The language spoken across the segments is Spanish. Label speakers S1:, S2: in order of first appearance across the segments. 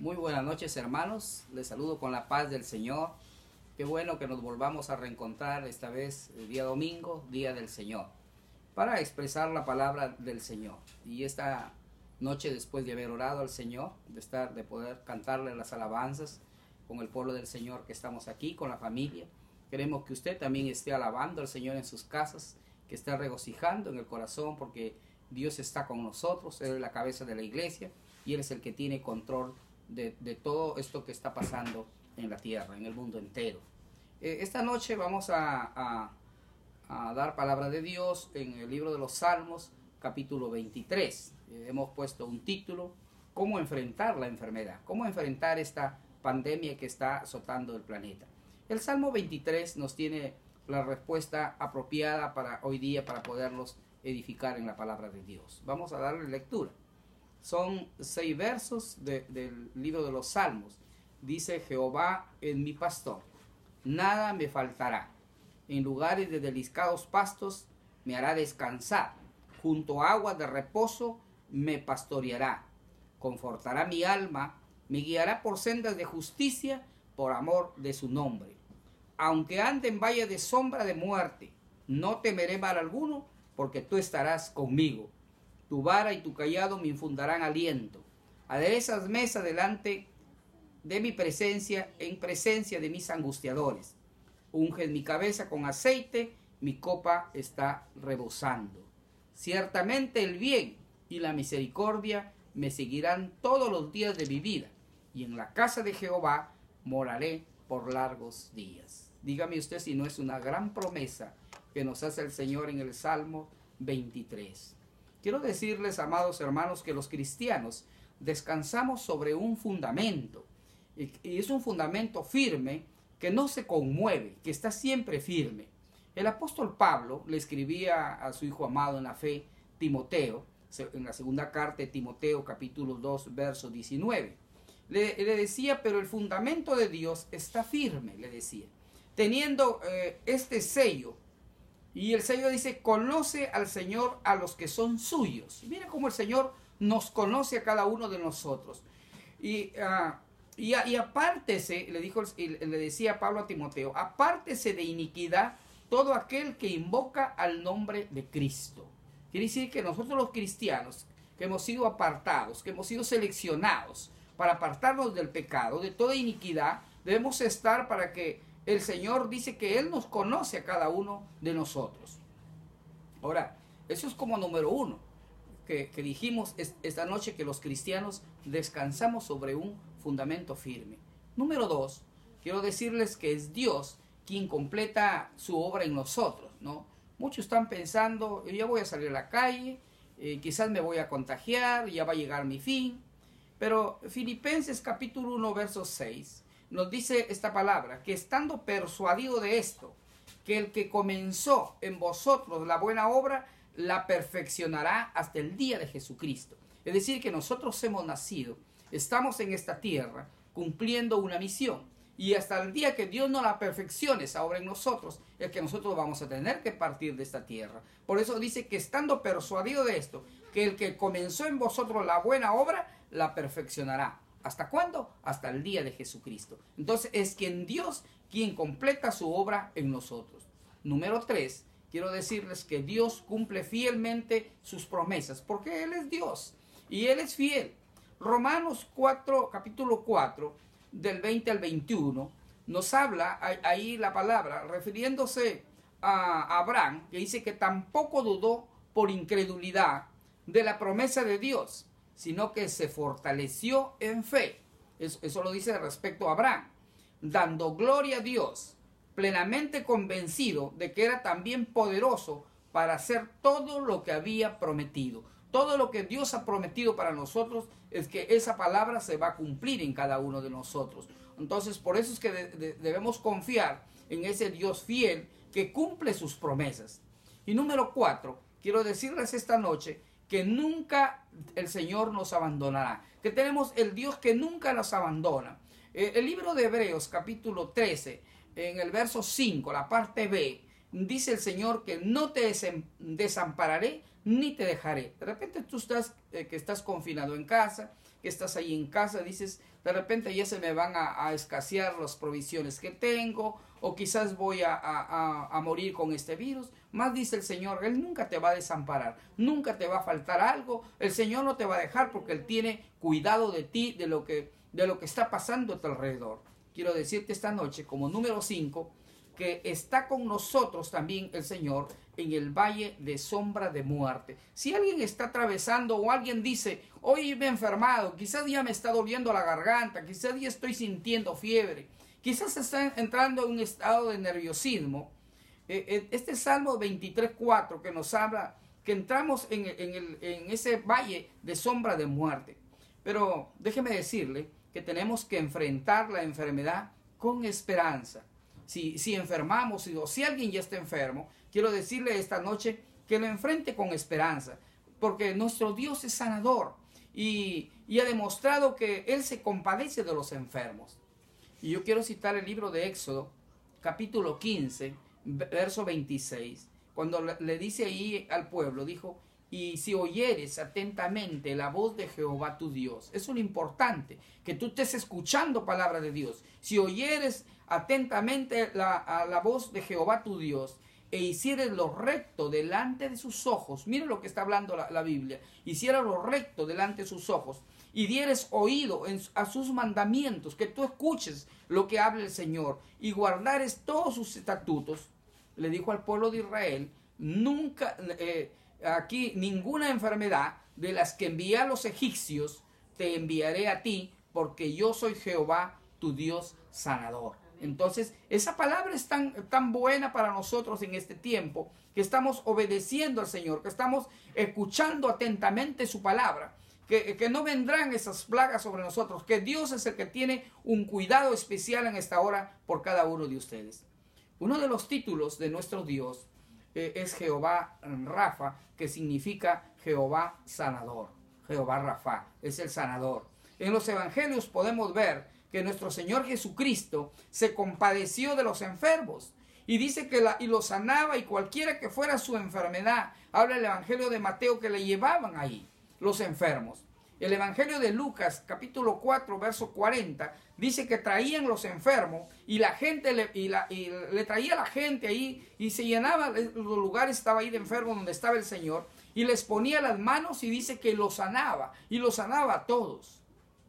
S1: Muy buenas noches hermanos, les saludo con la paz del Señor. Qué bueno que nos volvamos a reencontrar esta vez día domingo, día del Señor, para expresar la palabra del Señor. Y esta noche después de haber orado al Señor, de estar de poder cantarle las alabanzas con el pueblo del Señor que estamos aquí con la familia, queremos que usted también esté alabando al Señor en sus casas, que esté regocijando en el corazón porque Dios está con nosotros, él es la cabeza de la iglesia y él es el que tiene control de, todo esto que está pasando en la tierra, en el mundo entero. Eh, esta noche vamos a, dar palabra de Dios en el libro de los Salmos, capítulo 23. Eh, hemos puesto un título, ¿Cómo enfrentar la enfermedad? ¿Cómo enfrentar esta pandemia que está azotando el planeta? El Salmo 23 nos tiene la respuesta apropiada para hoy día para poderlos edificar en la palabra de Dios. Vamos a darle lectura. Son seis versos del libro de los Salmos. Dice Jehová es mi pastor, nada me faltará. En lugares de deliscados pastos me hará descansar. Junto a aguas de reposo me pastoreará. Confortará mi alma, me guiará por sendas de justicia por amor de su nombre. Aunque ande en valle de sombra de muerte, no temeré mal alguno, porque tú estarás conmigo tu vara y tu callado me infundarán aliento. Aderezas mesa delante de mi presencia, en presencia de mis angustiadores. Unges mi cabeza con aceite, mi copa está rebosando. Ciertamente el bien y la misericordia me seguirán todos los días de mi vida, y en la casa de Jehová moraré por largos días. Dígame usted si no es una gran promesa que nos hace el Señor en el Salmo 23. Quiero decirles, amados hermanos, que los cristianos descansamos sobre un fundamento. Y es un fundamento firme que no se conmueve, que está siempre firme. El apóstol Pablo le escribía a su hijo amado en la fe, Timoteo, en la segunda carta de Timoteo capítulo 2, verso 19. Le, decía, pero el fundamento de Dios está firme, le decía, teniendo eh, este sello y el Señor dice, conoce al Señor a los que son suyos. Mira cómo el Señor nos conoce a cada uno de nosotros. Y, ah, y, apártese, le, dijo, le decía Pablo a Timoteo, apártese de iniquidad todo aquel que invoca al nombre de Cristo. Quiere decir que nosotros los cristianos, que hemos sido apartados, que hemos sido seleccionados para apartarnos del pecado, de toda iniquidad, debemos estar para que el Señor dice que Él nos conoce a cada uno de nosotros. Ahora, eso es como número uno, que, dijimos esta noche que los cristianos descansamos sobre un fundamento firme. Número dos, quiero decirles que es Dios quien completa su obra en nosotros, ¿no? Muchos están pensando, ya voy a salir a la calle, eh, quizás me voy a contagiar, ya va a llegar mi fin. Pero Filipenses capítulo 1, verso 6, nos dice esta palabra, que estando persuadido de esto, que el que comenzó en vosotros la buena obra, la perfeccionará hasta el día de Jesucristo. Es decir, que nosotros hemos nacido, estamos en esta tierra cumpliendo una misión. Y hasta el día que Dios no la perfeccione esa obra en nosotros, es que nosotros vamos a tener que partir de esta tierra. Por eso dice que estando persuadido de esto, que el que comenzó en vosotros la buena obra, la perfeccionará ¿Hasta cuándo? Hasta el día de Jesucristo. Entonces es quien Dios quien completa su obra en nosotros. Número tres, quiero decirles que Dios cumple fielmente sus promesas, porque Él es Dios y Él es fiel. Romanos 4, capítulo 4, del 20 al 21, nos habla ahí la palabra, refiriéndose a Abraham, que dice que tampoco dudó por incredulidad de la promesa de Dios sino que se fortaleció en fe. Eso, lo dice respecto a Abraham, dando gloria a Dios, plenamente convencido de que era también poderoso para hacer todo lo que había prometido. Todo lo que Dios ha prometido para nosotros es que esa palabra se va a cumplir en cada uno de nosotros. Entonces, por eso es que debemos confiar en ese Dios fiel que cumple sus promesas. Y número cuatro, quiero decirles esta noche que nunca el Señor nos abandonará, que tenemos el Dios que nunca nos abandona. Eh, el libro de Hebreos capítulo 13, en el verso 5, la parte B, dice el Señor que no te desampararé ni te dejaré. De repente tú estás, eh, que estás confinado en casa, que estás ahí en casa, dices, de repente ya se me van a, escasear las provisiones que tengo, o quizás voy a, a, morir con este virus. Más dice el Señor, Él nunca te va a desamparar, nunca te va a faltar algo, el Señor no te va a dejar porque Él tiene cuidado de ti, de lo que, de lo que está pasando a tu alrededor. Quiero decirte esta noche, como número 5, que está con nosotros también el Señor en el valle de sombra de muerte. Si alguien está atravesando o alguien dice, hoy me he enfermado, quizás ya me está doliendo la garganta, quizás ya estoy sintiendo fiebre, quizás está entrando en un estado de nerviosismo. Eh, eh, este Salmo 23.4 que nos habla que entramos en, ese valle de sombra de muerte. Pero déjeme decirle que tenemos que enfrentar la enfermedad con esperanza si, enfermamos o si alguien ya está enfermo, quiero decirle esta noche que lo enfrente con esperanza, porque nuestro Dios es sanador y, ha demostrado que Él se compadece de los enfermos. Y yo quiero citar el libro de Éxodo, capítulo 15, verso 26, cuando le dice ahí al pueblo, dijo, y si oyeres atentamente la voz de Jehová tu Dios, es lo importante, que tú estés escuchando palabra de Dios. Si oyeres atentamente la, a la voz de Jehová tu Dios e hicieres lo recto delante de sus ojos, mire lo que está hablando la, Biblia, hicieras lo recto delante de sus ojos y dieres oído a sus mandamientos, que tú escuches lo que habla el Señor y guardares todos sus estatutos, le dijo al pueblo de Israel, nunca, eh, aquí ninguna enfermedad de las que envié a los egipcios, te enviaré a ti, porque yo soy Jehová, tu Dios sanador. Entonces, esa palabra es tan, tan buena para nosotros en este tiempo, que estamos obedeciendo al Señor, que estamos escuchando atentamente su palabra, que, no vendrán esas plagas sobre nosotros, que Dios es el que tiene un cuidado especial en esta hora por cada uno de ustedes. Uno de los títulos de nuestro Dios eh, es Jehová Rafa, que significa Jehová sanador. Jehová Rafa es el sanador. En los evangelios podemos ver que nuestro Señor Jesucristo se compadeció de los enfermos y dice que la, y lo sanaba y cualquiera que fuera su enfermedad. Habla el Evangelio de Mateo que le llevaban ahí los enfermos. El Evangelio de Lucas, capítulo 4, verso 40, dice que traían los enfermos y la gente le, y la, y le traía a la gente ahí y se llenaba los lugares, estaba ahí de enfermo donde estaba el Señor y les ponía las manos y dice que los sanaba y los sanaba a todos.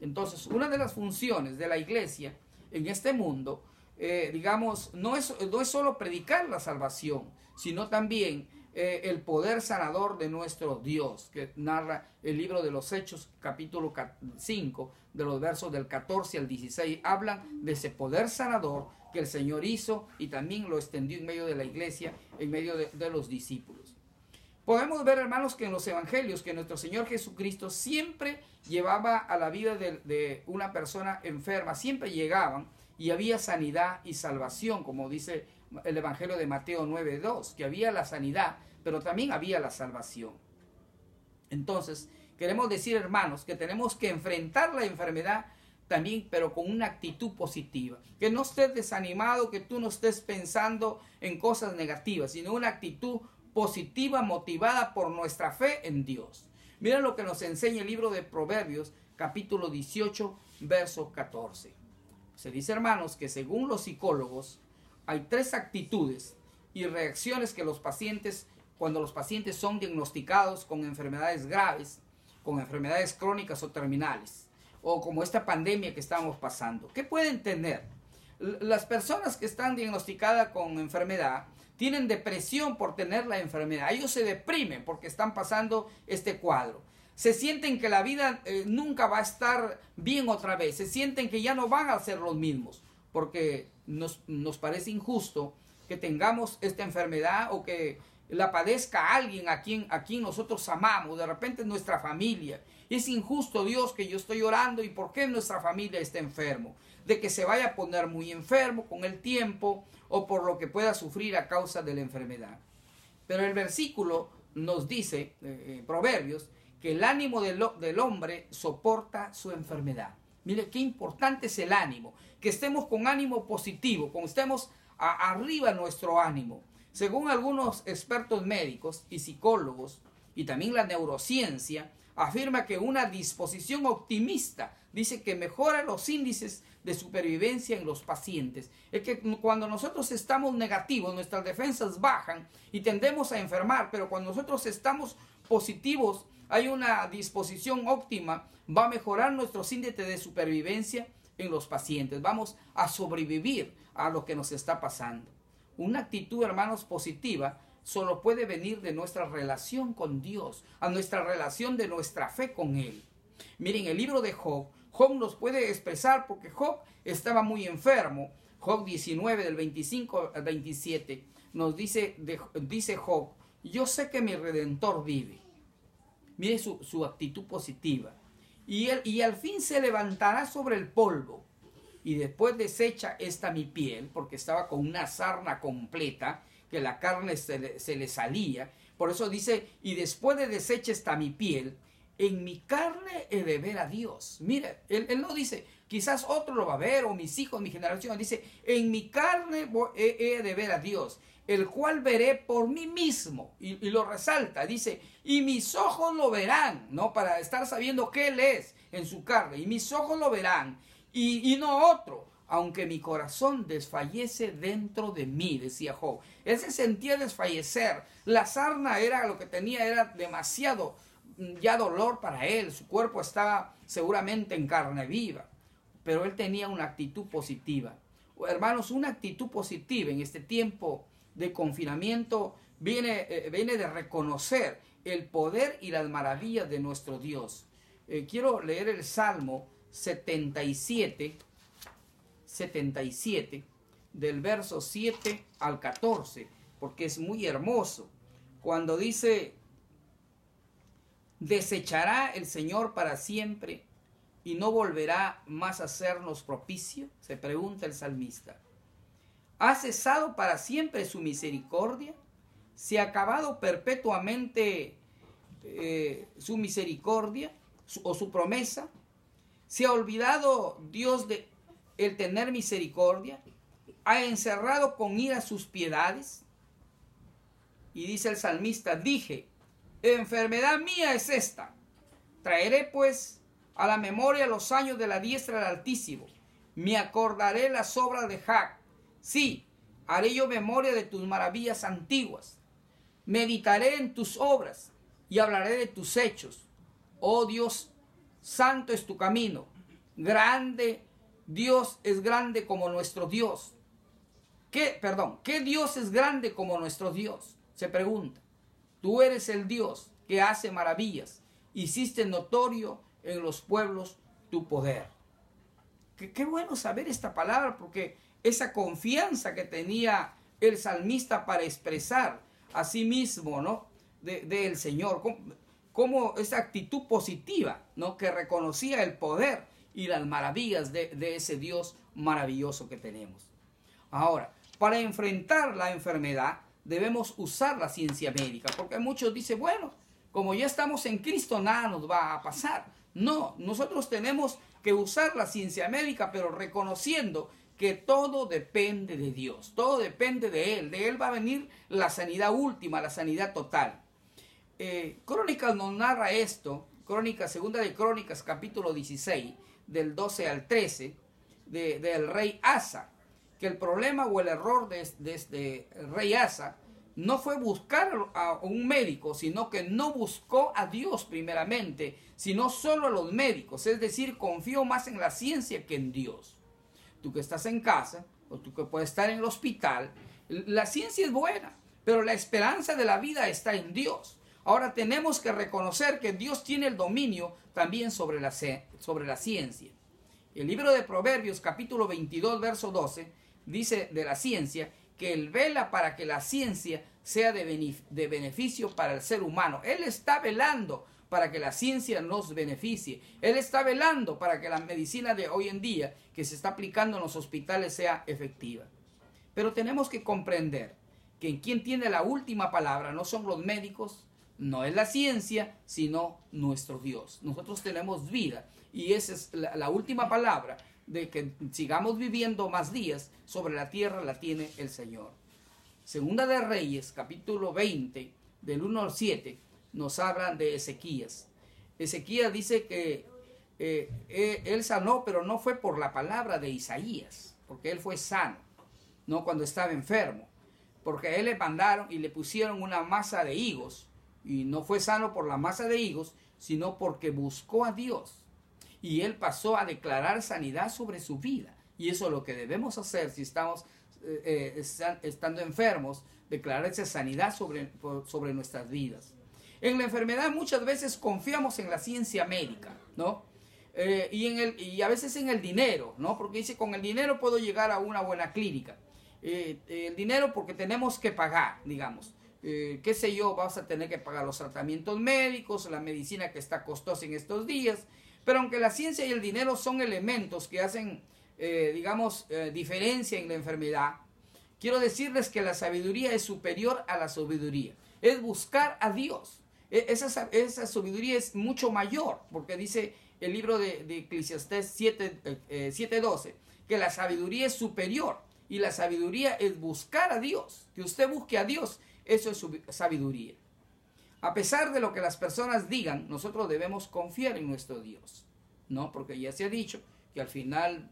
S1: Entonces, una de las funciones de la iglesia en este mundo, eh, digamos, no es, no es solo predicar la salvación, sino también eh, el poder sanador de nuestro Dios, que narra el libro de los Hechos, capítulo 5, de los versos del 14 al 16, hablan de ese poder sanador que el Señor hizo y también lo extendió en medio de la iglesia, en medio de los discípulos. Podemos ver, hermanos, que en los evangelios que nuestro Señor Jesucristo siempre llevaba a la vida de, una persona enferma, siempre llegaban y había sanidad y salvación, como dice el Evangelio de Mateo 9.2, que había la sanidad, pero también había la salvación. Entonces, queremos decir, hermanos, que tenemos que enfrentar la enfermedad también, pero con una actitud positiva. Que no estés desanimado, que tú no estés pensando en cosas negativas, sino una actitud positiva motivada por nuestra fe en Dios. Mira lo que nos enseña el libro de Proverbios, capítulo 18, verso 14. Se dice, hermanos, que según los psicólogos, hay tres actitudes y reacciones que los pacientes, cuando los pacientes son diagnosticados con enfermedades graves, con enfermedades crónicas o terminales, o como esta pandemia que estamos pasando, ¿qué pueden tener? Las personas que están diagnosticadas con enfermedad tienen depresión por tener la enfermedad. Ellos se deprimen porque están pasando este cuadro. Se sienten que la vida eh, nunca va a estar bien otra vez. Se sienten que ya no van a ser los mismos. Porque nos, nos parece injusto que tengamos esta enfermedad o que la padezca alguien a quien, nosotros amamos, de repente nuestra familia. Es injusto, Dios, que yo estoy orando y por qué nuestra familia está enfermo. De que se vaya a poner muy enfermo con el tiempo o por lo que pueda sufrir a causa de la enfermedad. Pero el versículo nos dice, eh, eh, Proverbios, que el ánimo del, del, hombre soporta su enfermedad. Mire qué importante es el ánimo, que estemos con ánimo positivo, que estemos arriba nuestro ánimo. Según algunos expertos médicos y psicólogos y también la neurociencia, afirma que una disposición optimista dice que mejora los índices de supervivencia en los pacientes. Es que cuando nosotros estamos negativos, nuestras defensas bajan y tendemos a enfermar, pero cuando nosotros estamos positivos, hay una disposición óptima, va a mejorar nuestros índices de supervivencia en los pacientes. Vamos a sobrevivir a lo que nos está pasando. Una actitud, hermanos, positiva solo puede venir de nuestra relación con Dios, a nuestra relación de nuestra fe con Él. Miren, el libro de Job Job nos puede expresar porque Job estaba muy enfermo. Job 19 del 25 al 27 nos dice, dice Job, yo sé que mi redentor vive. Mire su, actitud positiva. Y, él, y al fin se levantará sobre el polvo. Y después desecha esta mi piel, porque estaba con una sarna completa, que la carne se le, se le salía. Por eso dice, y después de desecha esta mi piel, en mi carne he de ver a Dios. Mire, él, no dice, quizás otro lo va a ver, o mis hijos, mi generación. Dice, en mi carne he, de ver a Dios, el cual veré por mí mismo. Y, lo resalta, dice, y mis ojos lo verán, ¿no? Para estar sabiendo qué Él es en su carne. Y mis ojos lo verán, y, y no otro. Aunque mi corazón desfallece dentro de mí, decía Job. Él se sentía desfallecer. La sarna era lo que tenía, era demasiado ya dolor para él, su cuerpo estaba seguramente en carne viva, pero él tenía una actitud positiva. Hermanos, una actitud positiva en este tiempo de confinamiento viene, eh, viene de reconocer el poder y las maravillas de nuestro Dios. Eh, quiero leer el Salmo 77, 77, del verso 7 al 14, porque es muy hermoso. Cuando dice, ¿Desechará el Señor para siempre y no volverá más a hacernos propicio? Se pregunta el salmista. ¿Ha cesado para siempre su misericordia? ¿Se ha acabado perpetuamente eh, su misericordia o su promesa? ¿Se ha olvidado Dios de el tener misericordia? ¿Ha encerrado con ira sus piedades? Y dice el salmista, dije, enfermedad mía es esta. Traeré pues a la memoria los años de la diestra del Altísimo. Me acordaré las obras de Jac. Sí, haré yo memoria de tus maravillas antiguas. Meditaré en tus obras y hablaré de tus hechos. Oh Dios, santo es tu camino. Grande Dios es grande como nuestro Dios. ¿Qué, perdón, qué Dios es grande como nuestro Dios? Se pregunta. Tú eres el Dios que hace maravillas. Hiciste notorio en los pueblos tu poder. Qué, bueno saber esta palabra porque esa confianza que tenía el salmista para expresar a sí mismo, ¿no? Del Señor, como, esa actitud positiva, ¿no? Que reconocía el poder y las maravillas de, de ese Dios maravilloso que tenemos. Ahora, para enfrentar la enfermedad, debemos usar la ciencia médica, porque muchos dicen, bueno, como ya estamos en Cristo, nada nos va a pasar. No, nosotros tenemos que usar la ciencia médica, pero reconociendo que todo depende de Dios, todo depende de Él, de Él va a venir la sanidad última, la sanidad total. Eh, Crónicas nos narra esto, Crónicas, segunda de Crónicas, capítulo 16, del 12 al 13, del rey Asa que el problema o el error de, este rey Asa no fue buscar a un médico, sino que no buscó a Dios primeramente, sino solo a los médicos, es decir, confió más en la ciencia que en Dios. Tú que estás en casa, o tú que puedes estar en el hospital, la ciencia es buena, pero la esperanza de la vida está en Dios. Ahora tenemos que reconocer que Dios tiene el dominio también sobre la, sobre la ciencia. El libro de Proverbios capítulo 22, verso 12, dice de la ciencia que él vela para que la ciencia sea de, beneficio para el ser humano. Él está velando para que la ciencia nos beneficie. Él está velando para que la medicina de hoy en día que se está aplicando en los hospitales sea efectiva. Pero tenemos que comprender que quien tiene la última palabra no son los médicos, no es la ciencia, sino nuestro Dios. Nosotros tenemos vida y esa es la última palabra de que sigamos viviendo más días sobre la tierra la tiene el Señor. Segunda de Reyes, capítulo 20, del 1 al 7, nos hablan de Ezequías. Ezequiel dice que eh, eh, él sanó, pero no fue por la palabra de Isaías, porque él fue sano, no cuando estaba enfermo, porque a él le mandaron y le pusieron una masa de higos, y no fue sano por la masa de higos, sino porque buscó a Dios. Y él pasó a declarar sanidad sobre su vida. Y eso es lo que debemos hacer si estamos eh, estando enfermos, declarar esa sanidad sobre, sobre nuestras vidas. En la enfermedad muchas veces confiamos en la ciencia médica, ¿no? Eh, y, en el, y a veces en el dinero, ¿no? Porque dice, con el dinero puedo llegar a una buena clínica. Eh, el dinero porque tenemos que pagar, digamos. Eh, qué sé yo, vas a tener que pagar los tratamientos médicos, la medicina que está costosa en estos días. Pero aunque la ciencia y el dinero son elementos que hacen, digamos, diferencia en la enfermedad, quiero decirles que la sabiduría es superior a la sabiduría. Es buscar a Dios. E, esa, esa sabiduría es mucho mayor, porque dice el libro de, de Eclesiastés 7.12, eh, que la sabiduría es superior y la sabiduría es buscar a Dios, que usted busque a Dios, eso es sabiduría. A pesar de lo que las personas digan, nosotros debemos confiar en nuestro Dios, ¿no? Porque ya se ha dicho que al final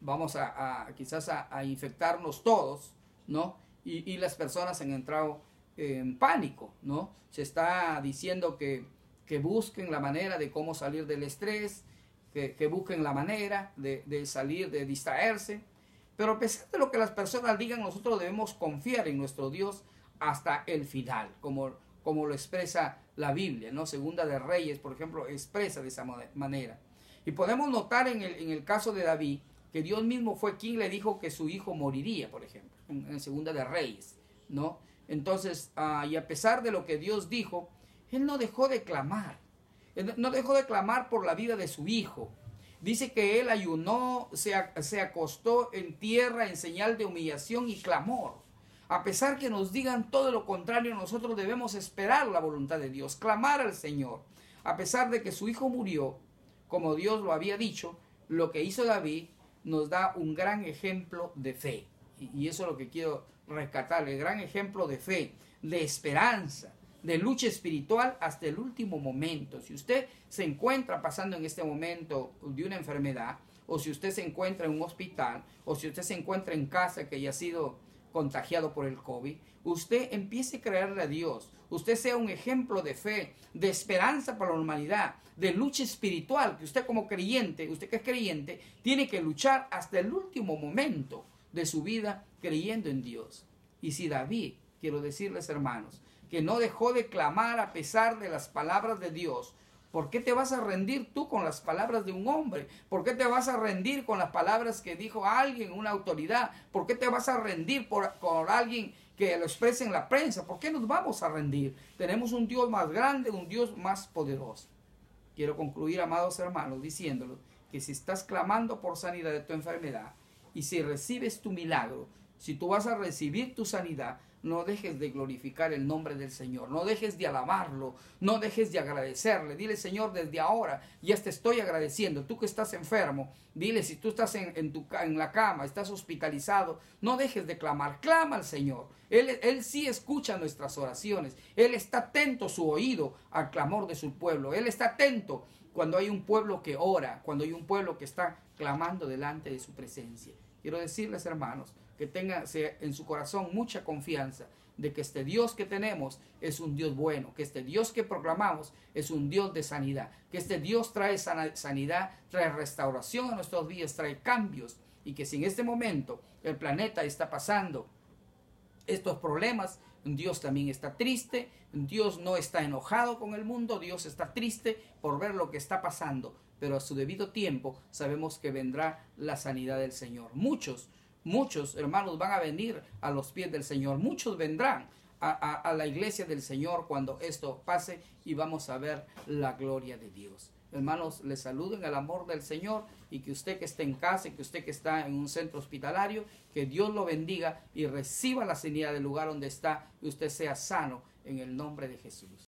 S1: vamos a, quizás a, infectarnos todos, ¿no? Y, y, las personas han entrado en pánico, ¿no? Se está diciendo que que busquen la manera de cómo salir del estrés, que, busquen la manera de, salir, de distraerse. Pero a pesar de lo que las personas digan, nosotros debemos confiar en nuestro Dios hasta el final, como, como lo expresa la Biblia, ¿no? Segunda de Reyes, por ejemplo, expresa de esa manera. Y podemos notar en el, en el caso de David que Dios mismo fue quien le dijo que su hijo moriría, por ejemplo, en, Segunda de Reyes, ¿no? Entonces, ah, y a pesar de lo que Dios dijo, él no dejó de clamar. no dejó de clamar por la vida de su hijo. Dice que él ayunó, se, se acostó en tierra en señal de humillación y clamor. A pesar que nos digan todo lo contrario, nosotros debemos esperar la voluntad de Dios, clamar al Señor. A pesar de que su hijo murió, como Dios lo había dicho, lo que hizo David nos da un gran ejemplo de fe. Y eso es lo que quiero rescatar, el gran ejemplo de fe, de esperanza, de lucha espiritual hasta el último momento. Si usted se encuentra pasando en este momento de una enfermedad, o si usted se encuentra en un hospital, o si usted se encuentra en casa que haya sido contagiado por el COVID, usted empiece a creerle a Dios. Usted sea un ejemplo de fe, de esperanza para la humanidad, de lucha espiritual, que usted como creyente, usted que es creyente, tiene que luchar hasta el último momento de su vida creyendo en Dios. Y si David, quiero decirles hermanos, que no dejó de clamar a pesar de las palabras de Dios. ¿Por qué te vas a rendir tú con las palabras de un hombre? ¿Por qué te vas a rendir con las palabras que dijo alguien, una autoridad? ¿Por qué te vas a rendir por, alguien que lo exprese en la prensa? ¿Por qué nos vamos a rendir? Tenemos un Dios más grande, un Dios más poderoso. Quiero concluir, amados hermanos, diciéndolos que si estás clamando por sanidad de tu enfermedad y si recibes tu milagro, si tú vas a recibir tu sanidad, no dejes de glorificar el nombre del Señor, no dejes de alabarlo, no dejes de agradecerle. Dile, Señor, desde ahora ya te estoy agradeciendo. Tú que estás enfermo, dile, si tú estás en, tu, en la cama, estás hospitalizado, no dejes de clamar, clama al Señor. Él, él sí escucha nuestras oraciones, Él está atento su oído al clamor de su pueblo, Él está atento cuando hay un pueblo que ora, cuando hay un pueblo que está clamando delante de su presencia. Quiero decirles, hermanos, que tenga en su corazón mucha confianza de que este Dios que tenemos es un Dios bueno, que este Dios que proclamamos es un Dios de sanidad, que este Dios trae sanidad, trae restauración a nuestros días, trae cambios y que si en este momento el planeta está pasando estos problemas, Dios también está triste, Dios no está enojado con el mundo, Dios está triste por ver lo que está pasando, pero a su debido tiempo sabemos que vendrá la sanidad del Señor. Muchos Muchos hermanos van a venir a los pies del Señor. Muchos vendrán a, la iglesia del Señor cuando esto pase y vamos a ver la gloria de Dios. Hermanos, les saludo en el amor del Señor y que usted que esté en casa, y que usted que está en un centro hospitalario, que Dios lo bendiga y reciba la sanidad del lugar donde está y usted sea sano en el nombre de Jesús.